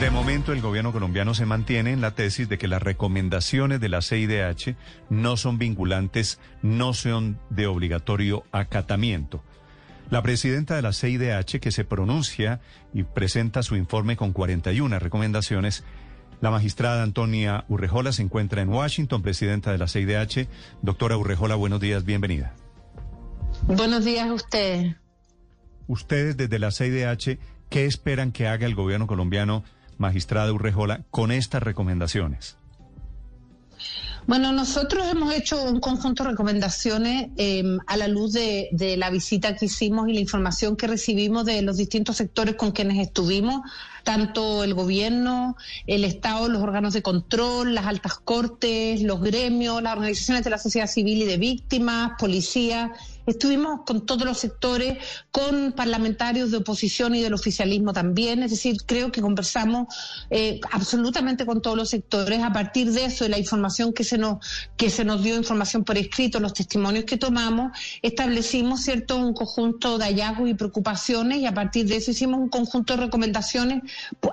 De momento, el gobierno colombiano se mantiene en la tesis de que las recomendaciones de la CIDH no son vinculantes, no son de obligatorio acatamiento. La presidenta de la CIDH, que se pronuncia y presenta su informe con 41 recomendaciones, la magistrada Antonia Urrejola se encuentra en Washington, presidenta de la CIDH. Doctora Urrejola, buenos días, bienvenida. Buenos días a usted. Ustedes desde la CIDH, ¿qué esperan que haga el gobierno colombiano, magistrada Urrejola, con estas recomendaciones? Bueno, nosotros hemos hecho un conjunto de recomendaciones eh, a la luz de, de, la visita que hicimos y la información que recibimos de los distintos sectores con quienes estuvimos, tanto el gobierno, el Estado, los órganos de control, las altas cortes, los gremios, las organizaciones de la sociedad civil y de víctimas, policía. Estuvimos con todos los sectores, con parlamentarios de oposición y del oficialismo también. Es decir, creo que conversamos eh, absolutamente con todos los sectores. A partir de eso, de la información que se nos que se nos dio, información por escrito, los testimonios que tomamos, establecimos cierto un conjunto de hallazgos y preocupaciones y a partir de eso hicimos un conjunto de recomendaciones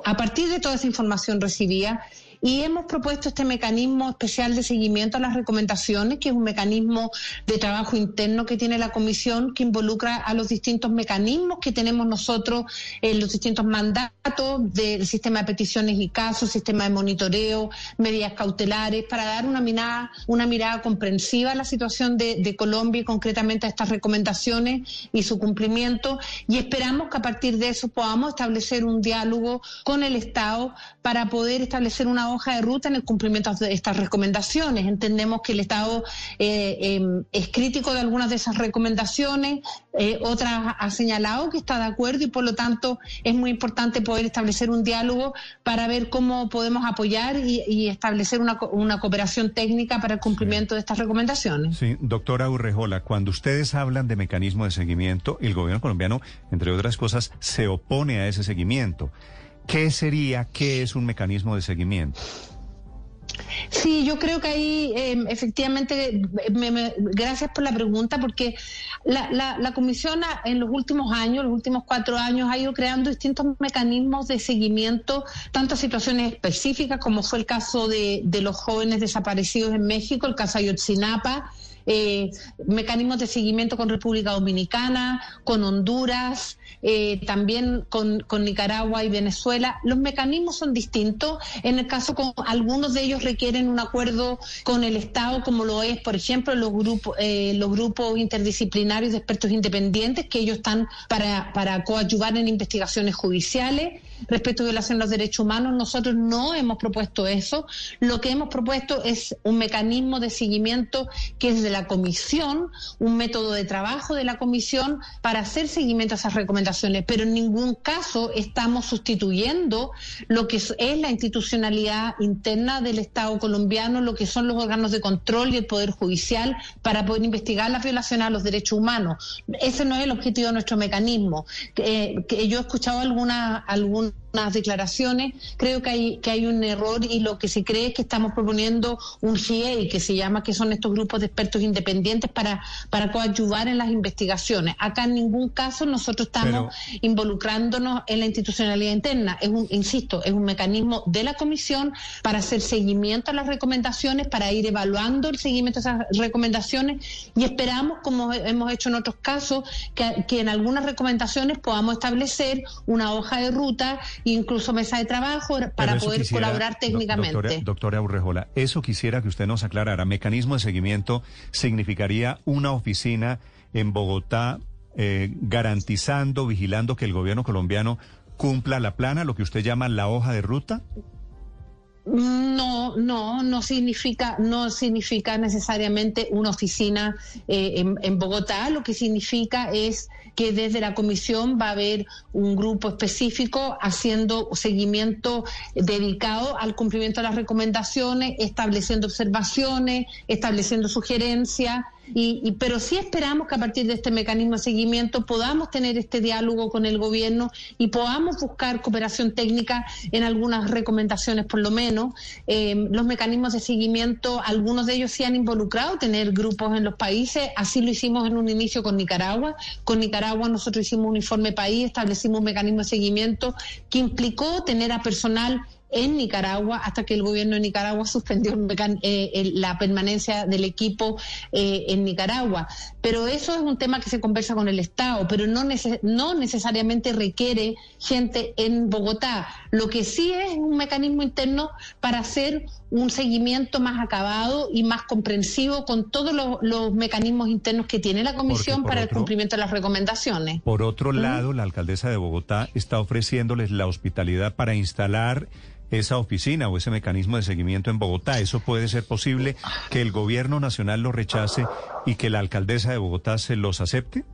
a partir de toda esa información recibida y hemos propuesto este mecanismo especial de seguimiento a las recomendaciones, que es un mecanismo de trabajo interno que tiene la Comisión, que involucra a los distintos mecanismos que tenemos nosotros en los distintos mandatos del sistema de peticiones y casos, sistema de monitoreo, medidas cautelares, para dar una mirada, una mirada comprensiva a la situación de, de Colombia y concretamente a estas recomendaciones y su cumplimiento. Y esperamos que a partir de eso podamos establecer un diálogo con el Estado para poder establecer una hoja de ruta en el cumplimiento de estas recomendaciones. Entendemos que el Estado eh, eh, es crítico de algunas de esas recomendaciones, eh, otras ha señalado que está de acuerdo y por lo tanto es muy importante poder establecer un diálogo para ver cómo podemos apoyar y, establecer una, cooperación técnica para el cumplimiento de estas recomendaciones. Sí, doctora Urrejola, cuando ustedes hablan de mecanismo de seguimiento, el gobierno colombiano, entre otras cosas, se opone a ese seguimiento. ¿Qué sería, qué es un mecanismo de seguimiento? Sí, yo creo que ahí eh, efectivamente, me, me, gracias por la pregunta, porque la, la, la, Comisión en los últimos años, los últimos cuatro años, ha ido creando distintos mecanismos de seguimiento, tanto a situaciones específicas, como fue el caso de, de los jóvenes desaparecidos en México, el caso Ayotzinapa, eh, mecanismos de seguimiento con República Dominicana, con Honduras, eh, también con, con, Nicaragua y Venezuela. Los mecanismos son distintos. En el caso con algunos de ellos requieren un acuerdo con el Estado, como lo es, por ejemplo, los grupos, eh, los grupos interdisciplinarios de expertos independientes, que ellos están para, para coadyuvar en investigaciones judiciales respecto a violación de los derechos humanos. Nosotros no hemos propuesto eso. Lo que hemos propuesto es un mecanismo de seguimiento que es de la comisión, un método de trabajo de la comisión para hacer seguimiento a esas recomendaciones, pero en ningún caso estamos sustituyendo lo que es la institucionalidad interna del Estado colombiano, lo que son los órganos de control y el Poder Judicial para poder investigar las violaciones a los derechos humanos. Ese no es el objetivo de nuestro mecanismo. Eh, que yo he escuchado algunas algunas declaraciones, creo que hay, que hay un error y lo que se cree es que estamos proponiendo un GIEI, que se llama, que son estos grupos de expertos independientes para, para coadyuvar en las investigaciones. Acá en ningún caso nosotros estamos Pero... involucrándonos en la institucionalidad interna. Es un, insisto, es un mecanismo de la comisión para hacer seguimiento a las recomendaciones, para ir evaluando el seguimiento a esas recomendaciones y esperamos, como hemos hecho en otros casos, que, que en algunas recomendaciones podamos establecer una hoja de ruta incluso mesa de trabajo para poder quisiera, colaborar técnicamente. Doctora, doctora Urrejola, eso quisiera que usted nos aclarara. Mecanismo de seguimiento significaría una oficina en Bogotá eh, garantizando, vigilando que el gobierno colombiano cumpla la plana, lo que usted llama la hoja de ruta. No, no, no significa, no significa necesariamente una oficina eh, en, en, Bogotá. Lo que significa es que desde la comisión va a haber un grupo específico haciendo seguimiento dedicado al cumplimiento de las recomendaciones, estableciendo observaciones, estableciendo sugerencias y, pero sí esperamos que a partir de este mecanismo de seguimiento podamos tener este diálogo con el gobierno y podamos buscar cooperación técnica en algunas recomendaciones, por lo menos. Eh, los mecanismos de seguimiento, algunos de ellos sí han involucrado tener grupos en los países, así lo hicimos en un inicio con Nicaragua. Con Nicaragua nosotros hicimos un informe país, establecimos un mecanismo de seguimiento que implicó tener a personal en Nicaragua hasta que el gobierno de Nicaragua suspendió eh, la permanencia del equipo eh, en Nicaragua. Pero eso es un tema que se conversa con el Estado, pero no, no necesariamente requiere gente en Bogotá. Lo que sí es un mecanismo interno para hacer un seguimiento más acabado y más comprensivo con todos los, mecanismos internos que tiene la Comisión para el cumplimiento de las recomendaciones. Por otro lado, la alcaldesa de Bogotá está ofreciéndoles la hospitalidad para instalar esa oficina o ese mecanismo de seguimiento en Bogotá. ¿Eso puede ser posible que el gobierno nacional lo rechace y que la alcaldesa de Bogotá se los acepte?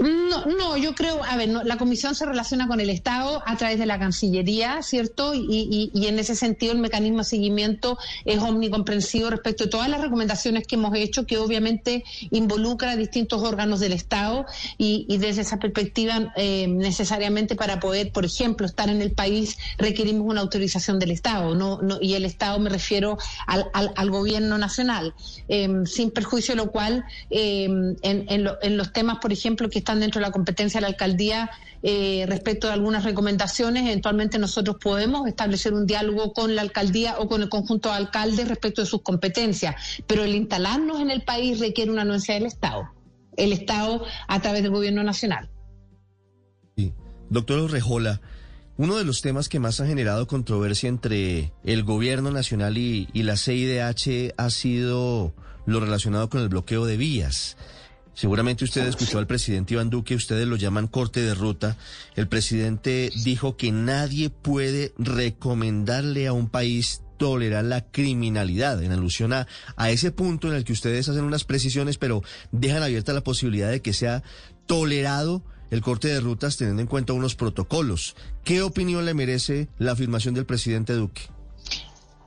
No, no, yo creo, a ver, la comisión se relaciona con el Estado a través de la Cancillería, ¿cierto? Y, en ese sentido el mecanismo de seguimiento es omnicomprensivo respecto a todas las recomendaciones que hemos hecho, que obviamente involucra a distintos órganos del Estado y, desde esa perspectiva eh, necesariamente para poder, por ejemplo, estar en el país requerimos una autorización del Estado, no, y el Estado me refiero al, gobierno nacional, em, sin perjuicio de lo cual em, en, en los temas, por ejemplo, que están dentro de la competencia de la alcaldía eh, respecto de algunas recomendaciones. Eventualmente nosotros podemos establecer un diálogo con la alcaldía o con el conjunto de alcaldes respecto de sus competencias, pero el instalarnos en el país requiere una anuencia del Estado, el Estado a través del gobierno nacional. Sí. Doctor Rejola, uno de los temas que más ha generado controversia entre el gobierno nacional y la CIDH ha sido lo relacionado con el bloqueo de vías. Seguramente usted escuchó al presidente Iván Duque, ustedes lo llaman corte de ruta. El presidente dijo que nadie puede recomendarle a un país tolerar la criminalidad, en alusión a, a ese punto en el que ustedes hacen unas precisiones, pero dejan abierta la posibilidad de que sea tolerado el corte de rutas teniendo en cuenta unos protocolos. ¿Qué opinión le merece la afirmación del presidente Duque?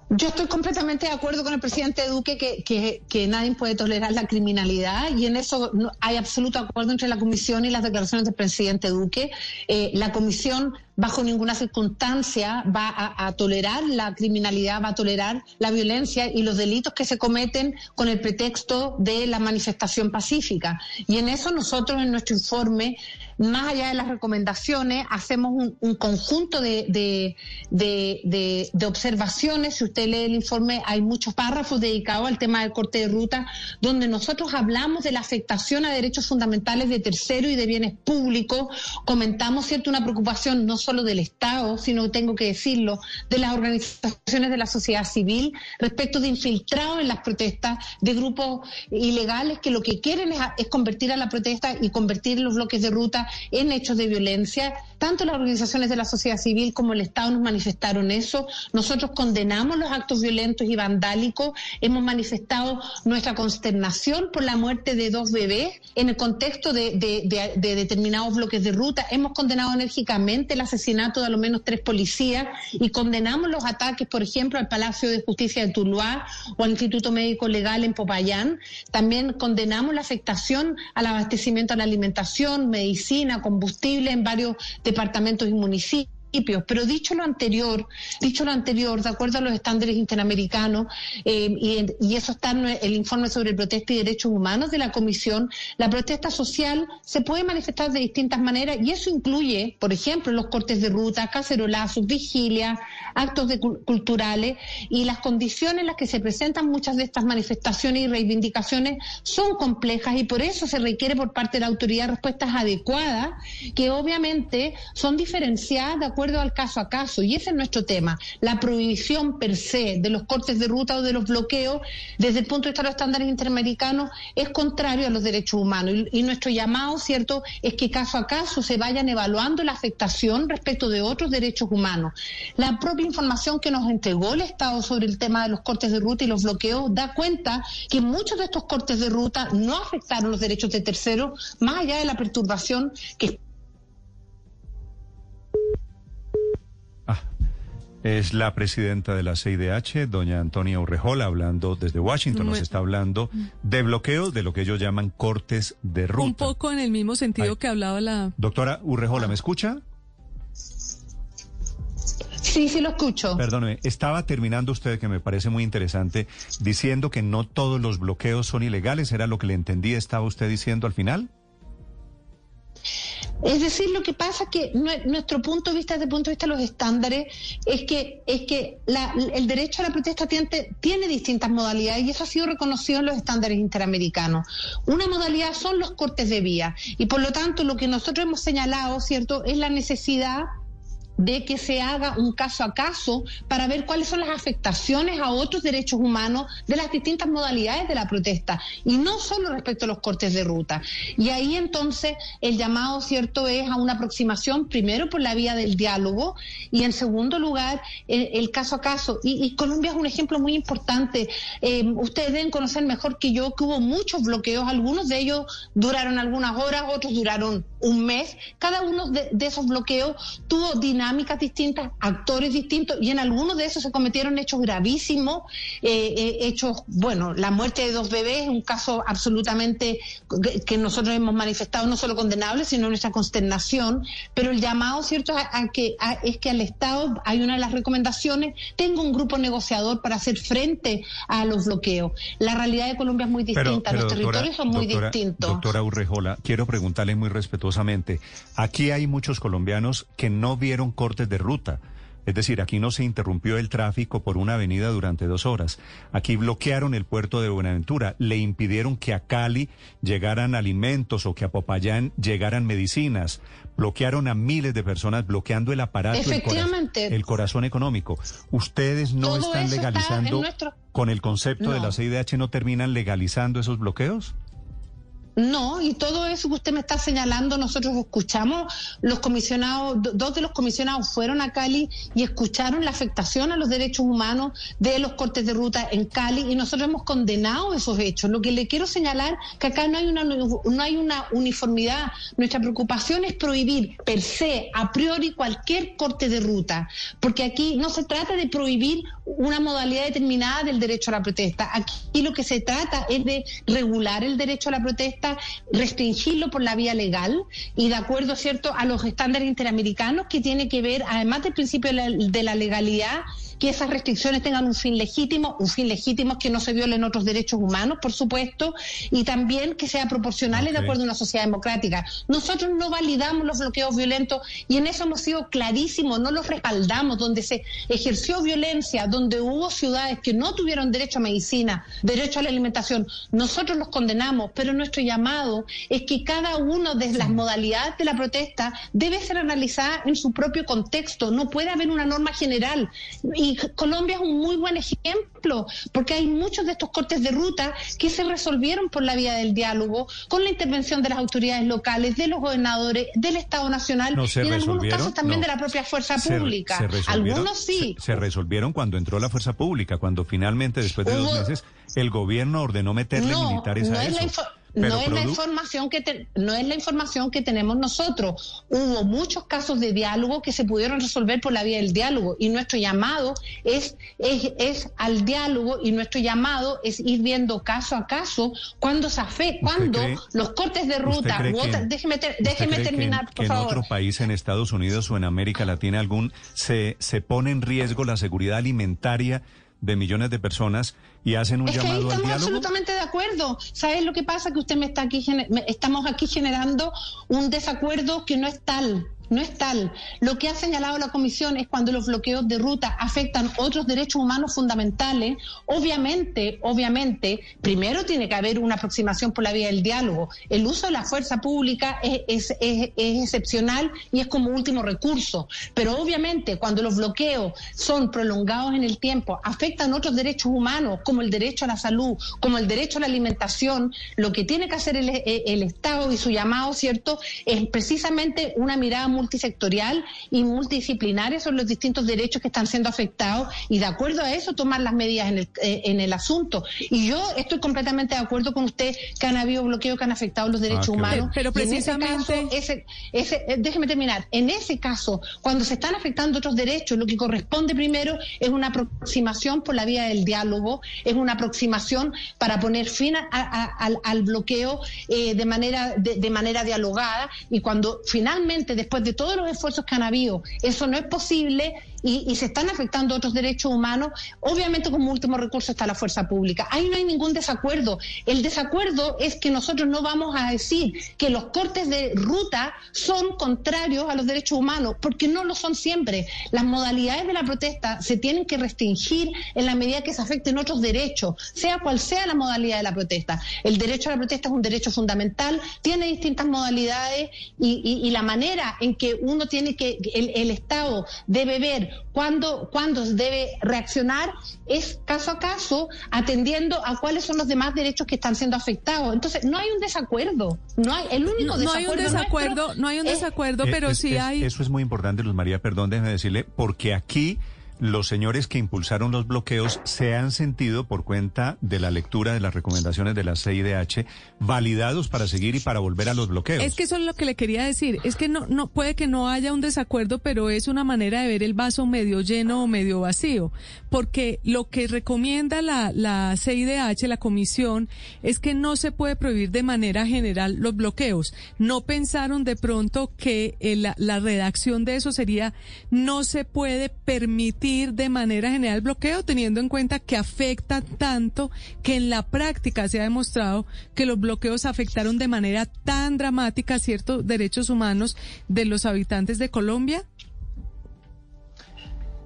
Yo estoy completamente de acuerdo con el presidente Duque que, que, nadie puede tolerar la criminalidad y en eso hay absoluto acuerdo entre la comisión y las declaraciones del presidente Duque. Eh, la comisión bajo ninguna circunstancia va a, tolerar la criminalidad, va a tolerar la violencia y los delitos que se cometen con el pretexto de la manifestación pacífica. Y en eso nosotros en nuestro informe, más allá de las recomendaciones, hacemos un, conjunto de, de, observaciones. Si usted lee el informe, hay muchos párrafos dedicados al tema del corte de ruta, donde nosotros hablamos de la afectación a derechos fundamentales de terceros y de bienes públicos. Comentamos, ¿cierto?, una preocupación no solo del Estado, sino tengo que decirlo, de las organizaciones de la sociedad civil respecto de infiltrados en las protestas de grupos ilegales que lo que quieren es, convertir a la protesta y convertir los bloques de ruta en hechos de violencia. Tanto las organizaciones de la sociedad civil como el Estado nos manifestaron eso. Nosotros condenamos los actos violentos y vandálicos. Hemos manifestado nuestra consternación por la muerte de dos bebés en el contexto de, de determinados bloques de ruta. Hemos condenado enérgicamente la asesinato de al menos tres policías y condenamos los ataques, por ejemplo, al Palacio de Justicia de Tuluá o al Instituto Médico Legal en Popayán. También condenamos la afectación al abastecimiento a la alimentación, medicina, combustible en varios departamentos y municipios pero dicho lo anterior, dicho lo anterior, de acuerdo a los estándares interamericanos, eh, y, eso está en el informe sobre protesta y derechos humanos de la Comisión, la protesta social se puede manifestar de distintas maneras y eso incluye, por ejemplo, los cortes de ruta, cacerolazos, vigilias, actos culturales y las condiciones en las que se presentan muchas de estas manifestaciones y reivindicaciones son complejas y por eso se requiere por parte de la autoridad respuestas adecuadas que obviamente son diferenciadas acuerdo al caso a caso. Y ese es nuestro tema. La prohibición per se de los cortes de ruta o de los bloqueos, desde el punto de vista de los estándares interamericanos, es contrario a los derechos humanos. Y, y nuestro llamado, ¿cierto?, es que caso a caso se vayan evaluando la afectación respecto de otros derechos humanos. La propia información que nos entregó el Estado sobre el tema de los cortes de ruta y los bloqueos da cuenta que muchos de estos cortes de ruta no afectaron los derechos de terceros, más allá de la perturbación que Ah, es la presidenta de la CIDH, doña Antonia Urrejola, hablando desde Washington. Nos está hablando de bloqueo, de lo que ellos llaman cortes de ruta. Un poco en el mismo sentido Ay. que hablaba la... Doctora Urrejola, ¿me escucha? sí, sí lo escucho. Perdóneme, estaba terminando usted, que me parece muy interesante, diciendo que no todos los bloqueos son ilegales. ¿Era lo que le entendí? ¿Estaba usted diciendo al final? Es decir, lo que pasa es que nue- nuestro punto de vista, desde el punto de vista de los estándares, es que, es que la- el derecho a la protesta tiene, tiene distintas modalidades y eso ha sido reconocido en los estándares interamericanos. Una modalidad son los cortes de vía y por lo tanto lo que nosotros hemos señalado, ¿cierto?, es la necesidad de que se haga un caso a caso para ver cuáles son las afectaciones a otros derechos humanos de las distintas modalidades de la protesta y no solo respecto a los cortes de ruta. Y ahí entonces el llamado, cierto, es a una aproximación primero por la vía del diálogo y en segundo lugar el, caso a caso. Y, Colombia es un ejemplo muy importante. Eh, ustedes deben conocer mejor que yo que hubo muchos bloqueos, algunos de ellos duraron algunas horas, otros duraron un mes. Cada uno de, de esos bloqueos tuvo dinámicas distintas, actores distintos, y en algunos de esos se cometieron hechos gravísimos, eh, eh, hechos, bueno, la muerte de dos bebés es un caso absolutamente que, nosotros hemos manifestado no solo condenable, sino nuestra consternación, pero el llamado, ¿cierto?, a, a que a- es que al Estado hay una de las recomendaciones, tenga un grupo negociador para hacer frente a los bloqueos. La realidad de Colombia es muy distinta, los territorios son muy doctora- distintos. Doctora Urrejola, quiero preguntarle muy respetuosamente. Aquí hay muchos colombianos que no vieron cortes de ruta. Es decir, aquí no se interrumpió el tráfico por una avenida durante dos horas. Aquí bloquearon el puerto de Buenaventura. Le impidieron que a Cali llegaran alimentos o que a Popayán llegaran medicinas. Bloquearon a miles de personas, bloqueando el aparato, el, cora- Efectivamente. el corazón económico. Ustedes no Todo están está legalizando nuestro- con el concepto de la CIDH, ¿no terminan legalizando esos bloqueos? No, y todo eso que usted me está señalando, nosotros escuchamos, los comisionados, do- dos de los comisionados fueron a Cali y escucharon la afectación a los derechos humanos de los cortes de ruta en Cali y nosotros hemos condenado esos hechos. Lo que le quiero señalar que acá no hay una no hay una uniformidad. Nuestra preocupación es prohibir per se, a priori, cualquier corte de ruta, porque aquí no se trata de prohibir una modalidad determinada del derecho a la protesta. Aquí lo que se trata es de regular el derecho a la protesta, restringirlo por la vía legal y de acuerdo, ¿cierto?, a los estándares interamericanos que tiene que ver, además del principio de de la legalidad, que esas restricciones tengan un fin legítimo, un fin legítimo es que no se violen otros derechos humanos, por supuesto, y también que sea proporcional y de acuerdo a una sociedad democrática. Nosotros no validamos los bloqueos violentos y en eso hemos sido clarísimos, no los respaldamos, donde se ejerció violencia, donde hubo ciudades que no tuvieron derecho a medicina, derecho a la alimentación, nosotros los condenamos, pero nuestro llamado es que cada una de las modalidades de la protesta debe ser analizada en su propio contexto, no puede haber una norma general. Y Colombia es un muy buen ejemplo, porque hay muchos de estos cortes de ruta que se resolvieron por la vía del diálogo, con la intervención de las autoridades locales, de los gobernadores, del Estado Nacional No y en algunos casos también no. de la propia fuerza pública. se algunos sí. Se, se resolvieron cuando entró la fuerza pública, cuando finalmente, después de dos meses, el gobierno ordenó meterle no, militares a es eso. Pero no es la información que te- no es la información que tenemos nosotros. Hubo muchos casos de diálogo que se pudieron resolver por la vía del diálogo y nuestro llamado es, es, es al diálogo y nuestro llamado es ir viendo caso a caso cuando se afecta, cuando cree- los cortes de ¿Usted ruta, u que- otra- déjeme, ter- ¿Usted déjeme que en- terminar, que por en favor. otro país, en Estados Unidos o en América Latina, algún se, se pone en riesgo la seguridad alimentaria de millones de personas y hacen un Es que ahí llamado al estamos diálogo? absolutamente de acuerdo. ¿Sabes lo que pasa? Que usted me está aquí, me- estamos aquí generando un desacuerdo que no es tal. No es tal. Lo que ha señalado la Comisión es cuando los bloqueos de ruta afectan otros derechos humanos fundamentales, obviamente, obviamente, primero tiene que haber una aproximación por la vía del diálogo. El uso de la fuerza pública es, es, excepcional y es como último recurso. Pero obviamente, cuando los bloqueos son prolongados en el tiempo, afectan otros derechos humanos, como el derecho a la salud, como el derecho a la alimentación, lo que tiene que hacer el, el Estado y su llamado, ¿cierto?, es precisamente una mirada multisectorial y multidisciplinaria sobre los distintos derechos que están siendo afectados y de acuerdo a eso tomar las medidas en el, eh, en el asunto. Y yo estoy completamente de acuerdo con usted que han habido bloqueos que han afectado los derechos Ah, humanos. Pero en ese precisamente- caso, ese, ese, eh, déjeme terminar. En ese caso, cuando se están afectando otros derechos, lo que corresponde primero es una aproximación por la vía del diálogo, es una aproximación para poner fin a- a- al, al bloqueo eh, de manera de, de manera dialogada y cuando finalmente después de todos los esfuerzos que han habido. Eso no es posible y, se están afectando otros derechos humanos, obviamente como último recurso está la fuerza pública. Ahí no hay ningún desacuerdo. El desacuerdo es que nosotros no vamos a decir que los cortes de ruta son contrarios a los derechos humanos, porque no lo son siempre. Las modalidades de la protesta se tienen que restringir en la medida que se afecten otros derechos, sea cual sea la modalidad de la protesta. El derecho a la protesta es un derecho fundamental, tiene distintas modalidades y, la manera en que uno tiene que, el Estado debe ver cuándo, cuándo debe reaccionar es caso a caso, atendiendo a cuáles son los demás derechos que están siendo afectados. Entonces, no hay un desacuerdo. No hay, el único No, no hay un desacuerdo desacuerdo, no hay un es- desacuerdo, pero es- sí es- hay. Eso es muy importante, Luz María, perdón, déjeme decirle, porque aquí los señores que impulsaron los bloqueos se han sentido, por cuenta de la lectura de las recomendaciones de la CIDH, validados para seguir y para volver a los bloqueos. Es que eso es lo que le quería decir. Es que no, no puede que no haya un desacuerdo, pero es una manera de ver el vaso medio lleno o medio vacío. Porque lo que recomienda la, la CIDH, la comisión, es que no se puede prohibir de manera general los bloqueos. No pensaron de pronto que eh, la, la redacción de eso sería no se puede permitir de manera general bloqueo, teniendo en cuenta que afecta tanto que en la práctica se ha demostrado que los bloqueos afectaron de manera tan dramática ciertos derechos humanos de los habitantes de Colombia?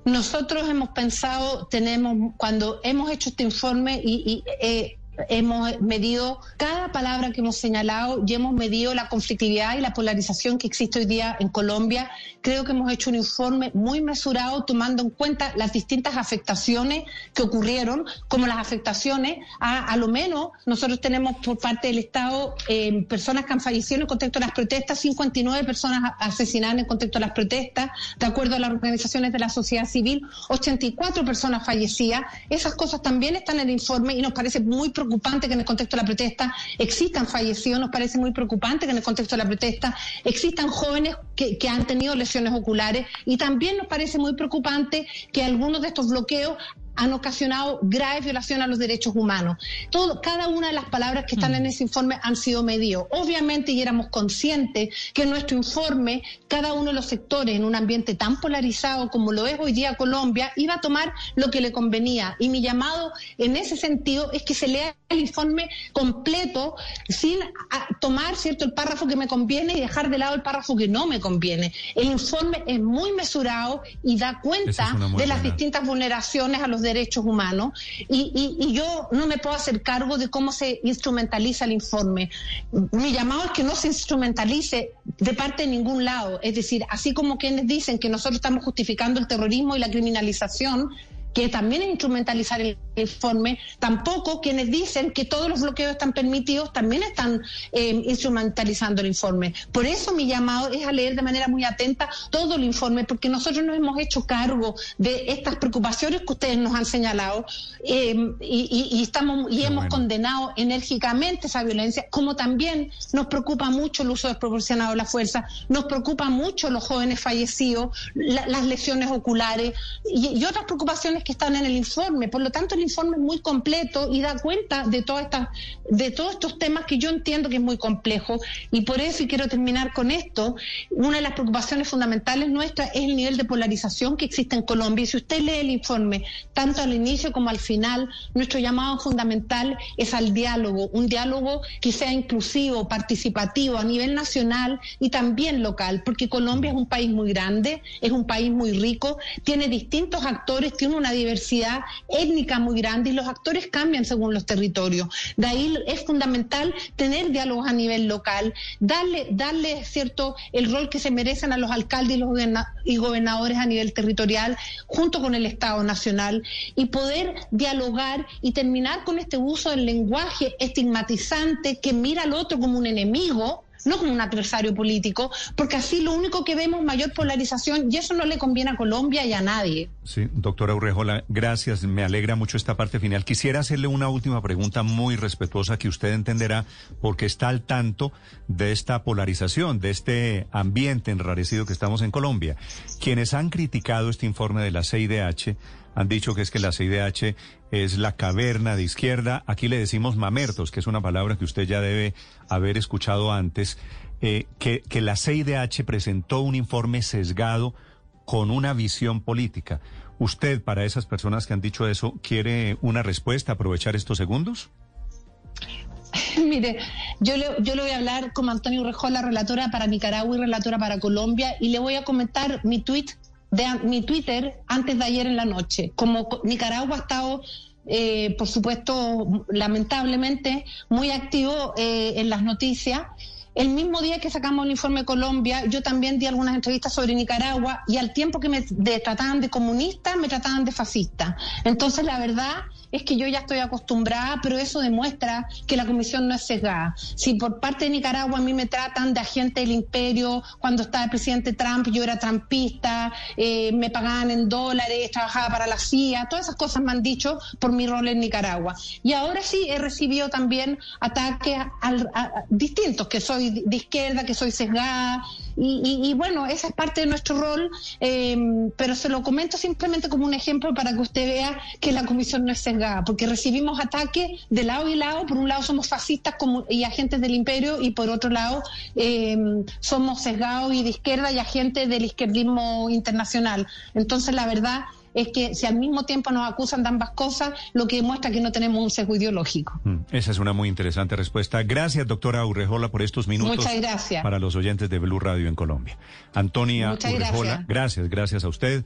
Nosotros hemos pensado, tenemos, cuando hemos hecho este informe y, y, eh, hemos medido cada palabra que hemos señalado y hemos medido la conflictividad y la polarización que existe hoy día en Colombia. Creo que hemos hecho un informe muy mesurado tomando en cuenta las distintas afectaciones que ocurrieron, como las afectaciones a, a lo menos nosotros tenemos por parte del Estado eh, personas que han fallecido en contexto de las protestas, 59 personas asesinadas en contexto de las protestas, de acuerdo a las organizaciones de la sociedad civil, 84 personas fallecidas. Esas cosas también están en el informe y nos parece muy preocupante que en el contexto de la protesta existan fallecidos, nos parece muy preocupante que en el contexto de la protesta existan jóvenes que, que han tenido lesiones oculares y también nos parece muy preocupante que algunos de estos bloqueos han ocasionado graves violaciones a los derechos humanos. Todo, cada una de las palabras que están en ese informe han sido medidos. Obviamente, y éramos conscientes que en nuestro informe, cada uno de los sectores, en un ambiente tan polarizado como lo es hoy día Colombia, iba a tomar lo que le convenía. Y mi llamado en ese sentido es que se lea el informe completo sin ah, tomar cierto el párrafo que me conviene y dejar de lado el párrafo que no me conviene. El informe es muy mesurado y da cuenta es de las buena. distintas vulneraciones a los derechos humanos y, y- y yo no me puedo hacer cargo de cómo se instrumentaliza el informe. Mi llamado es que no se instrumentalice de parte de ningún lado. Es decir, así como quienes dicen que nosotros estamos justificando el terrorismo y la criminalización, que también es instrumentalizar el informe, tampoco quienes dicen que todos los bloqueos están permitidos también están eh, instrumentalizando el informe. Por eso mi llamado es a leer de manera muy atenta todo el informe, porque nosotros nos hemos hecho cargo de estas preocupaciones que ustedes nos han señalado eh, y, y- y estamos y hemos bueno. condenado enérgicamente esa violencia, como también nos preocupa mucho el uso desproporcionado de la fuerza, nos preocupa mucho los jóvenes fallecidos, la- las lesiones oculares y, y otras preocupaciones que están en el informe. Por lo tanto, el informe es muy completo y da cuenta de todas estas, de todos estos temas que yo entiendo que es muy complejo. Y por eso, y quiero terminar con esto, una de las preocupaciones fundamentales nuestras es el nivel de polarización que existe en Colombia. Y si usted lee el informe, tanto al inicio como al final, nuestro llamado fundamental es al diálogo, un diálogo que sea inclusivo, participativo a nivel nacional y también local, porque Colombia es un país muy grande, es un país muy rico, tiene distintos actores, tiene una diversidad étnica muy grande y los actores cambian según los territorios. De ahí es fundamental tener diálogos a nivel local, darle, darle cierto el rol que se merecen a los alcaldes y los y gobernadores a nivel territorial, junto con el Estado Nacional, y poder dialogar y terminar con este uso del lenguaje estigmatizante que mira al otro como un enemigo no como un adversario político, porque así lo único que vemos mayor polarización y eso no le conviene a Colombia y a nadie. Sí, doctora Urrejola, gracias. Me alegra mucho esta parte final. Quisiera hacerle una última pregunta muy respetuosa que usted entenderá porque está al tanto de esta polarización, de este ambiente enrarecido que estamos en Colombia. Quienes han criticado este informe de la CIDH han dicho que es que la CIDH es la caverna de izquierda. Aquí le decimos mamertos, que es una palabra que usted ya debe haber escuchado antes, eh, que, que la CIDH presentó un informe sesgado con una visión política. ¿Usted, para esas personas que han dicho eso, quiere una respuesta, aprovechar estos segundos? Mire, yo le, yo le voy a hablar como Antonio Rejola, relatora para Nicaragua y relatora para Colombia, y le voy a comentar mi tweet de mi Twitter antes de ayer en la noche. Como Nicaragua ha estado, eh, por supuesto, lamentablemente, muy activo eh, en las noticias. El mismo día que sacamos el informe de Colombia, yo también di algunas entrevistas sobre Nicaragua y al tiempo que me trataban de comunista, me trataban de fascista. Entonces, la verdad es que yo ya estoy acostumbrada, pero eso demuestra que la comisión no es sesgada. Si por parte de Nicaragua a mí me tratan de agente del imperio, cuando estaba el presidente Trump yo era trumpista, eh, me pagaban en dólares, trabajaba para la CIA, todas esas cosas me han dicho por mi rol en Nicaragua. Y ahora sí he recibido también ataques distintos, que soy de izquierda, que soy sesgada, y, bueno, esa es parte de nuestro rol, eh, pero se lo comento simplemente como un ejemplo para que usted vea que la comisión no es sesgada porque recibimos ataques de lado y lado. Por un lado somos fascistas como, y agentes del imperio y por otro lado eh, somos sesgados y de izquierda y agentes del izquierdismo internacional. Entonces, la verdad es que si al mismo tiempo nos acusan de ambas cosas, lo que demuestra que no tenemos un sesgo ideológico. Mm, esa es una muy interesante respuesta. Gracias, doctora Urrejola, por estos minutos. Muchas gracias. Para los oyentes de Blue Radio en Colombia. Antonia Urrejola, gracias, gracias a usted.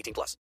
18 plus.